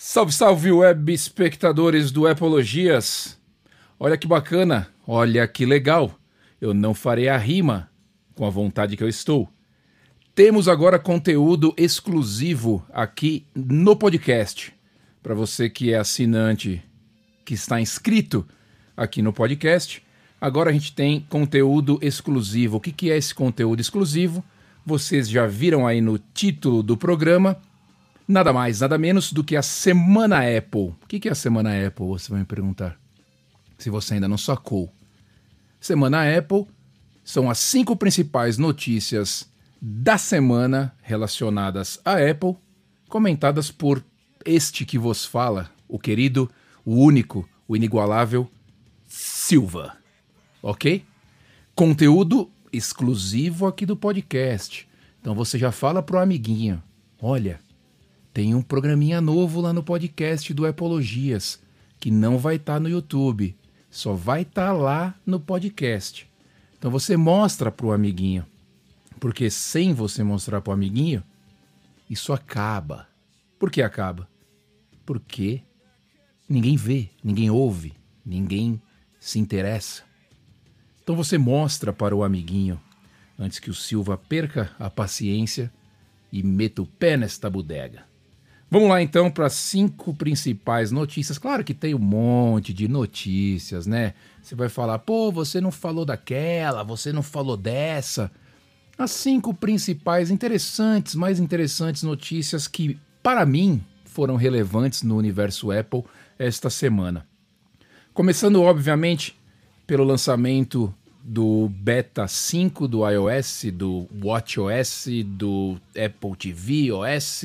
Salve, salve, web espectadores do Epologias! Olha que bacana, olha que legal. Eu não farei a rima com a vontade que eu estou. Temos agora conteúdo exclusivo aqui no podcast. Para você que é assinante, que está inscrito aqui no podcast, agora a gente tem conteúdo exclusivo. O que, que é esse conteúdo exclusivo? Vocês já viram aí no título do programa nada mais, nada menos do que a Semana Apple. O que é a Semana Apple? Você vai me perguntar. Se você ainda não sacou. Semana Apple são as cinco principais notícias da semana relacionadas à Apple, comentadas por este que vos fala, o querido, o único, o inigualável Silva. Ok? Conteúdo exclusivo aqui do podcast. Então você já fala pro amiguinho: olha, tem um programinha novo lá no podcast do Epologias, que não vai estar tá no YouTube, só vai estar tá lá no podcast. Então você mostra para o amiguinho, porque sem você mostrar para o amiguinho, isso acaba. Por que acaba? Porque ninguém vê, ninguém ouve, ninguém se interessa. Então você mostra para o amiguinho, antes que o Silva perca a paciência e meta o pé nesta bodega. Vamos lá então para as cinco principais notícias. Claro que tem um monte de notícias, né? Você vai falar, pô, você não falou daquela, você não falou dessa. As cinco principais interessantes, mais interessantes notícias que, para mim, foram relevantes no universo Apple esta semana. Começando, obviamente, pelo lançamento do Beta 5 do iOS, do WatchOS, do Apple TV OS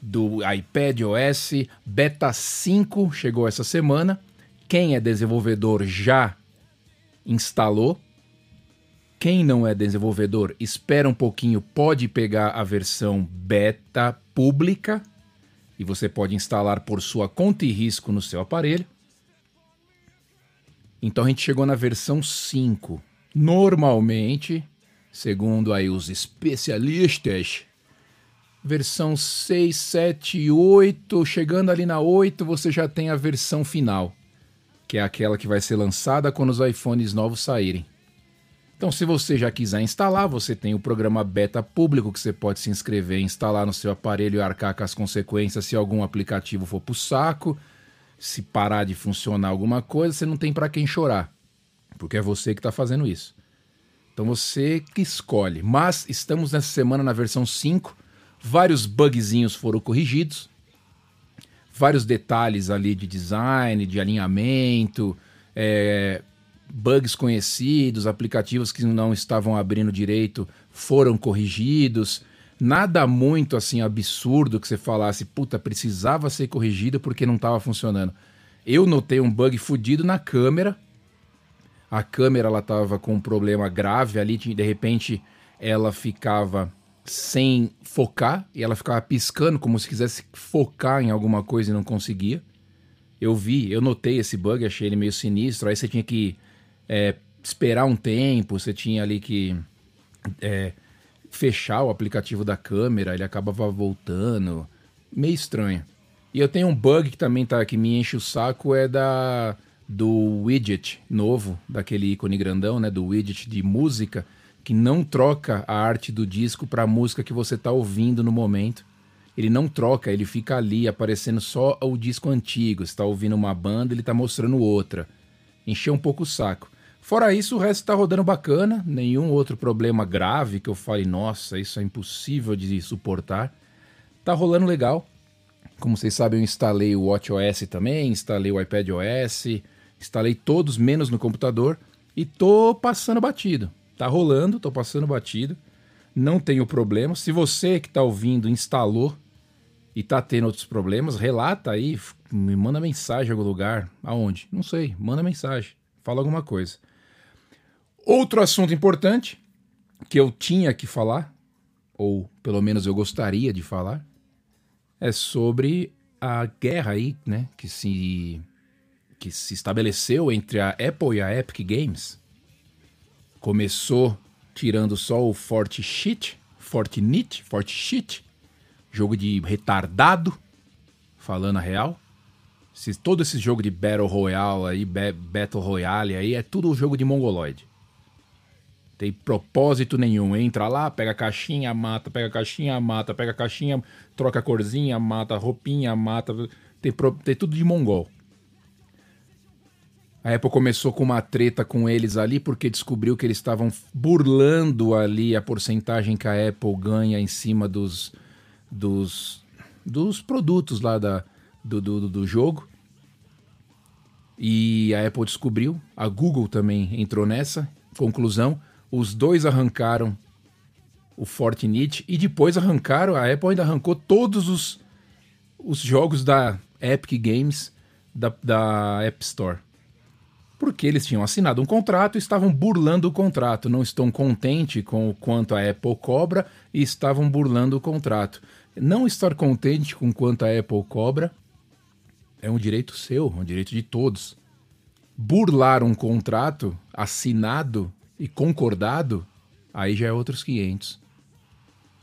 do iPad OS Beta 5 chegou essa semana. Quem é desenvolvedor já instalou. Quem não é desenvolvedor, espera um pouquinho, pode pegar a versão beta pública e você pode instalar por sua conta e risco no seu aparelho. Então a gente chegou na versão 5. Normalmente, segundo aí os especialistas, versão 6, 7, 8, chegando ali na 8, você já tem a versão final, que é aquela que vai ser lançada quando os iPhones novos saírem. Então, se você já quiser instalar, você tem o programa beta público que você pode se inscrever, instalar no seu aparelho e arcar com as consequências se algum aplicativo for pro saco, se parar de funcionar alguma coisa, você não tem para quem chorar, porque é você que está fazendo isso. Então você que escolhe. Mas estamos nessa semana na versão 5 Vários bugzinhos foram corrigidos, vários detalhes ali de design, de alinhamento, é, bugs conhecidos, aplicativos que não estavam abrindo direito foram corrigidos. Nada muito assim absurdo que você falasse, puta, precisava ser corrigido porque não estava funcionando. Eu notei um bug fudido na câmera. A câmera ela tava com um problema grave ali, de repente ela ficava sem focar e ela ficava piscando como se quisesse focar em alguma coisa e não conseguia. Eu vi, eu notei esse bug, achei ele meio sinistro. Aí você tinha que é, esperar um tempo, você tinha ali que é, fechar o aplicativo da câmera, ele acabava voltando. Meio estranho. E eu tenho um bug que também tá que me enche o saco é da do widget novo, daquele ícone grandão, né, do widget de música que não troca a arte do disco para a música que você está ouvindo no momento. Ele não troca, ele fica ali aparecendo só o disco antigo. Você está ouvindo uma banda, ele está mostrando outra. Encheu um pouco o saco. Fora isso, o resto está rodando bacana, nenhum outro problema grave que eu fale, nossa, isso é impossível de suportar. Tá rolando legal. Como vocês sabem, eu instalei o WatchOS também, instalei o iPadOS, instalei todos menos no computador e tô passando batido. Tá rolando, tô passando batido. Não tenho problema. Se você que tá ouvindo instalou e tá tendo outros problemas, relata aí, me manda mensagem em algum lugar. Aonde? Não sei. Manda mensagem. Fala alguma coisa. Outro assunto importante que eu tinha que falar, ou pelo menos eu gostaria de falar, é sobre a guerra aí, né, que se que se estabeleceu entre a Apple e a Epic Games Começou tirando só o Forte Shit, Fortnite, Forte Shit, jogo de retardado. falando a real. Se, todo esse jogo de Battle Royale aí, Battle Royale aí, é tudo jogo de mongoloide. Tem propósito nenhum. Entra lá, pega a caixinha, mata, pega a caixinha, mata, pega a caixinha, troca a corzinha, mata roupinha, mata. Tem, tem tudo de mongol. A Apple começou com uma treta com eles ali porque descobriu que eles estavam burlando ali a porcentagem que a Apple ganha em cima dos, dos, dos produtos lá da, do, do, do jogo. E a Apple descobriu, a Google também entrou nessa. Conclusão: os dois arrancaram o Fortnite e depois arrancaram, a Apple ainda arrancou todos os, os jogos da Epic Games da, da App Store. Porque eles tinham assinado um contrato e estavam burlando o contrato. Não estão contentes com o quanto a Apple cobra e estavam burlando o contrato. Não estar contente com quanto a Apple cobra é um direito seu, é um direito de todos. Burlar um contrato assinado e concordado, aí já é outros 500.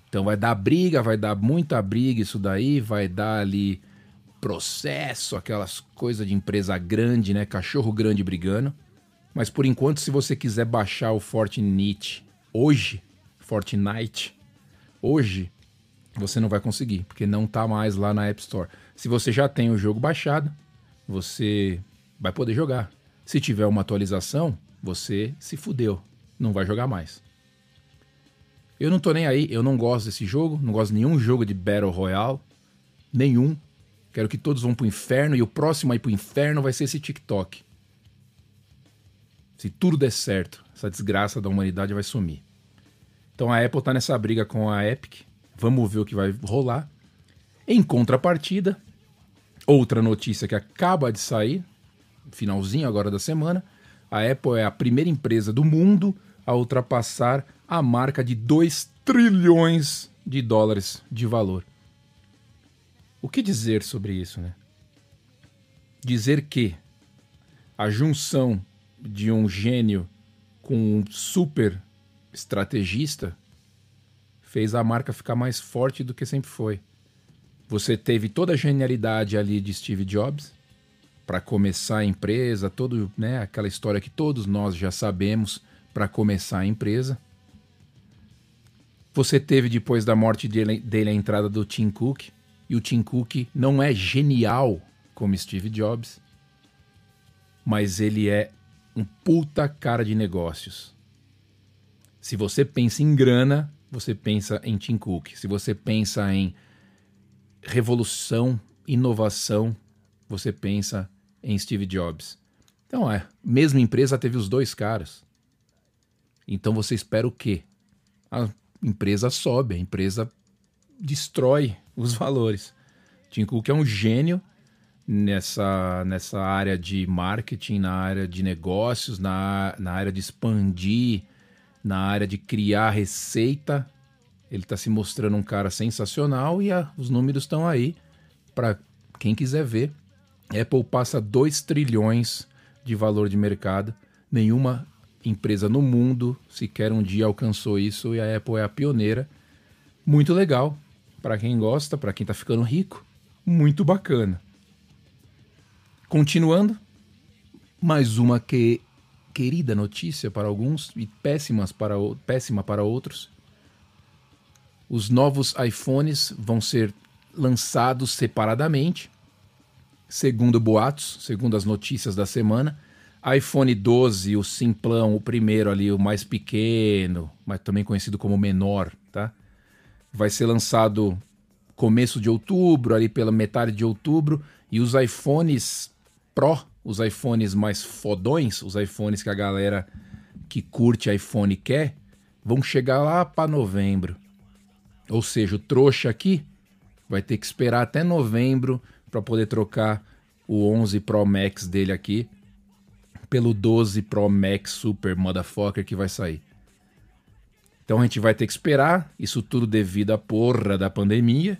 Então vai dar briga, vai dar muita briga isso daí, vai dar ali processo, aquelas coisas de empresa grande, né? Cachorro grande brigando. Mas por enquanto, se você quiser baixar o Fortnite hoje, Fortnite, hoje, você não vai conseguir, porque não tá mais lá na App Store. Se você já tem o jogo baixado, você vai poder jogar. Se tiver uma atualização, você se fudeu, não vai jogar mais. Eu não tô nem aí, eu não gosto desse jogo, não gosto de nenhum jogo de Battle Royale, nenhum. Quero que todos vão pro inferno e o próximo aí pro inferno vai ser esse TikTok. Se tudo der certo, essa desgraça da humanidade vai sumir. Então a Apple tá nessa briga com a Epic. Vamos ver o que vai rolar. Em contrapartida, outra notícia que acaba de sair, finalzinho agora da semana, a Apple é a primeira empresa do mundo a ultrapassar a marca de 2 trilhões de dólares de valor. O que dizer sobre isso, né? Dizer que a junção de um gênio com um super estrategista fez a marca ficar mais forte do que sempre foi. Você teve toda a genialidade ali de Steve Jobs para começar a empresa, todo, né, aquela história que todos nós já sabemos para começar a empresa. Você teve depois da morte dele, dele a entrada do Tim Cook, e o Tim Cook não é genial como Steve Jobs, mas ele é um puta cara de negócios. Se você pensa em grana, você pensa em Tim Cook. Se você pensa em revolução, inovação, você pensa em Steve Jobs. Então, é, mesma empresa teve os dois caras. Então você espera o quê? A empresa sobe, a empresa destrói os valores. Tim Cook é um gênio nessa, nessa área de marketing, na área de negócios, na, na área de expandir, na área de criar receita ele está se mostrando um cara sensacional e a, os números estão aí para quem quiser ver. Apple passa 2 trilhões de valor de mercado. Nenhuma empresa no mundo sequer um dia alcançou isso e a Apple é a pioneira. Muito legal para quem gosta, para quem está ficando rico. Muito bacana. Continuando, mais uma que querida notícia para alguns e péssimas para, péssima para outros. Os novos iPhones vão ser lançados separadamente, segundo boatos, segundo as notícias da semana. iPhone 12, o simplão, o primeiro ali, o mais pequeno, mas também conhecido como menor, tá? Vai ser lançado começo de outubro, ali pela metade de outubro, e os iPhones Pro, os iPhones mais fodões, os iPhones que a galera que curte iPhone quer, vão chegar lá para novembro. Ou seja, o trouxa aqui vai ter que esperar até novembro para poder trocar o 11 Pro Max dele aqui pelo 12 Pro Max Super Motherfucker que vai sair. Então a gente vai ter que esperar, isso tudo devido à porra da pandemia.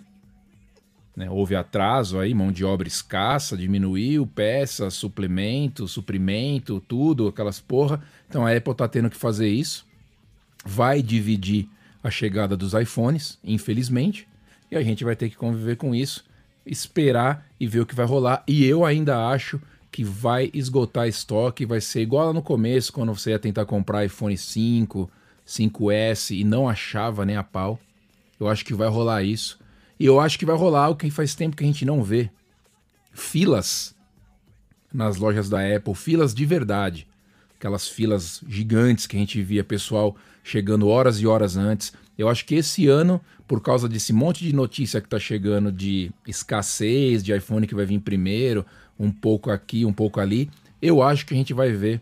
Né? Houve atraso aí, mão de obra escassa, diminuiu peça, suplemento, suprimento, tudo, aquelas porra. Então a Apple tá tendo que fazer isso. Vai dividir a chegada dos iPhones, infelizmente, e a gente vai ter que conviver com isso. esperar e ver o que vai rolar. E eu ainda acho que vai esgotar estoque, vai ser igual lá no começo, quando você ia tentar comprar iPhone 5, 5S e não achava nem a pau. Eu acho que vai rolar isso. E eu acho que vai rolar o que faz tempo que a gente não vê. Filas nas lojas da Apple, filas de verdade. Aquelas filas gigantes que a gente via pessoal chegando horas e horas antes. Eu acho que esse ano, por causa desse monte de notícia que está chegando de escassez, de iPhone que vai vir primeiro, um pouco aqui, um pouco ali, eu acho que a gente vai ver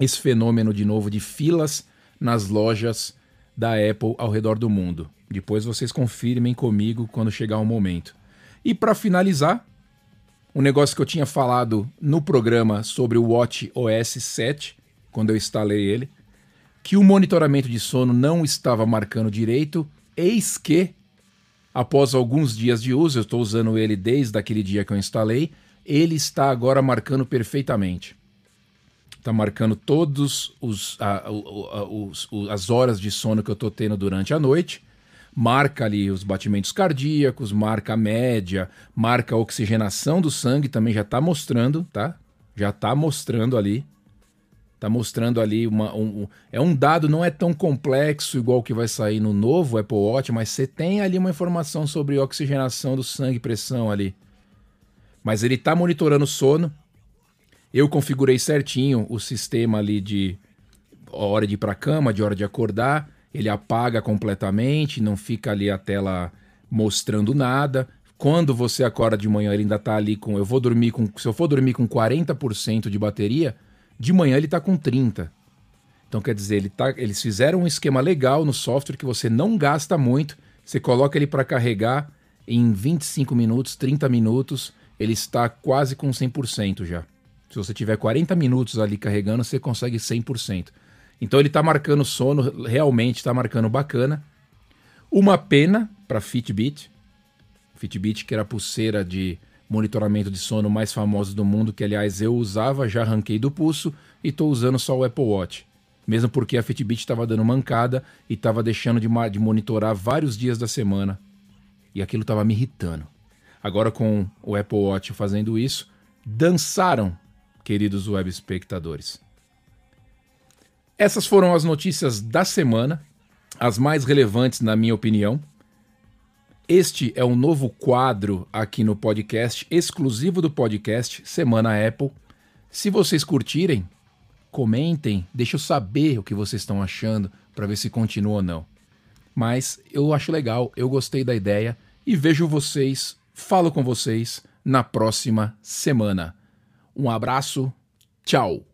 esse fenômeno de novo de filas nas lojas da Apple ao redor do mundo. Depois vocês confirmem comigo quando chegar o momento. E para finalizar, um negócio que eu tinha falado no programa sobre o Watch OS 7, quando eu instalei ele, que o monitoramento de sono não estava marcando direito, eis que, após alguns dias de uso, eu estou usando ele desde aquele dia que eu instalei, ele está agora marcando perfeitamente. Está marcando todos os, os, as horas de sono que eu estou tendo durante a noite. Marca ali os batimentos cardíacos, marca a média, marca a oxigenação do sangue, também já está mostrando, tá? Já está mostrando ali Tá mostrando ali uma, um, um, é um dado não é tão complexo igual que vai sair no novo Apple Watch, mas você tem ali uma informação sobre oxigenação do sangue, pressão ali. Mas ele tá monitorando o sono. Eu configurei certinho o sistema ali de hora de ir para cama, de hora de acordar. Ele apaga completamente, não fica ali a tela mostrando nada. Quando você acorda de manhã, ele ainda tá ali com eu vou dormir com se eu for dormir com 40% de bateria, de manhã ele está com 30. Então quer dizer, ele tá, eles fizeram um esquema legal no software que você não gasta muito, você coloca ele para carregar em 25 minutos, 30 minutos, ele está quase com 100% já. Se você tiver 40 minutos ali carregando, você consegue 100%. Então ele está marcando sono, realmente está marcando bacana. Uma pena para Fitbit. Fitbit, que era a pulseira de monitoramento de sono mais famosos do mundo, que aliás eu usava, já arranquei do pulso e estou usando só o Apple Watch. Mesmo porque a Fitbit estava dando mancada e estava deixando de, de monitorar vários dias da semana. E aquilo estava me irritando. Agora com o Apple Watch fazendo isso, dançaram, queridos web espectadores. Essas foram as notícias da semana, as mais relevantes na minha opinião. Este é um novo quadro aqui no podcast, exclusivo do podcast Semana Apple. Se vocês curtirem, comentem, deixa eu saber o que vocês estão achando para ver se continua ou não. Mas eu acho legal, eu gostei da ideia e vejo vocês, falo com vocês na próxima semana. Um abraço, tchau!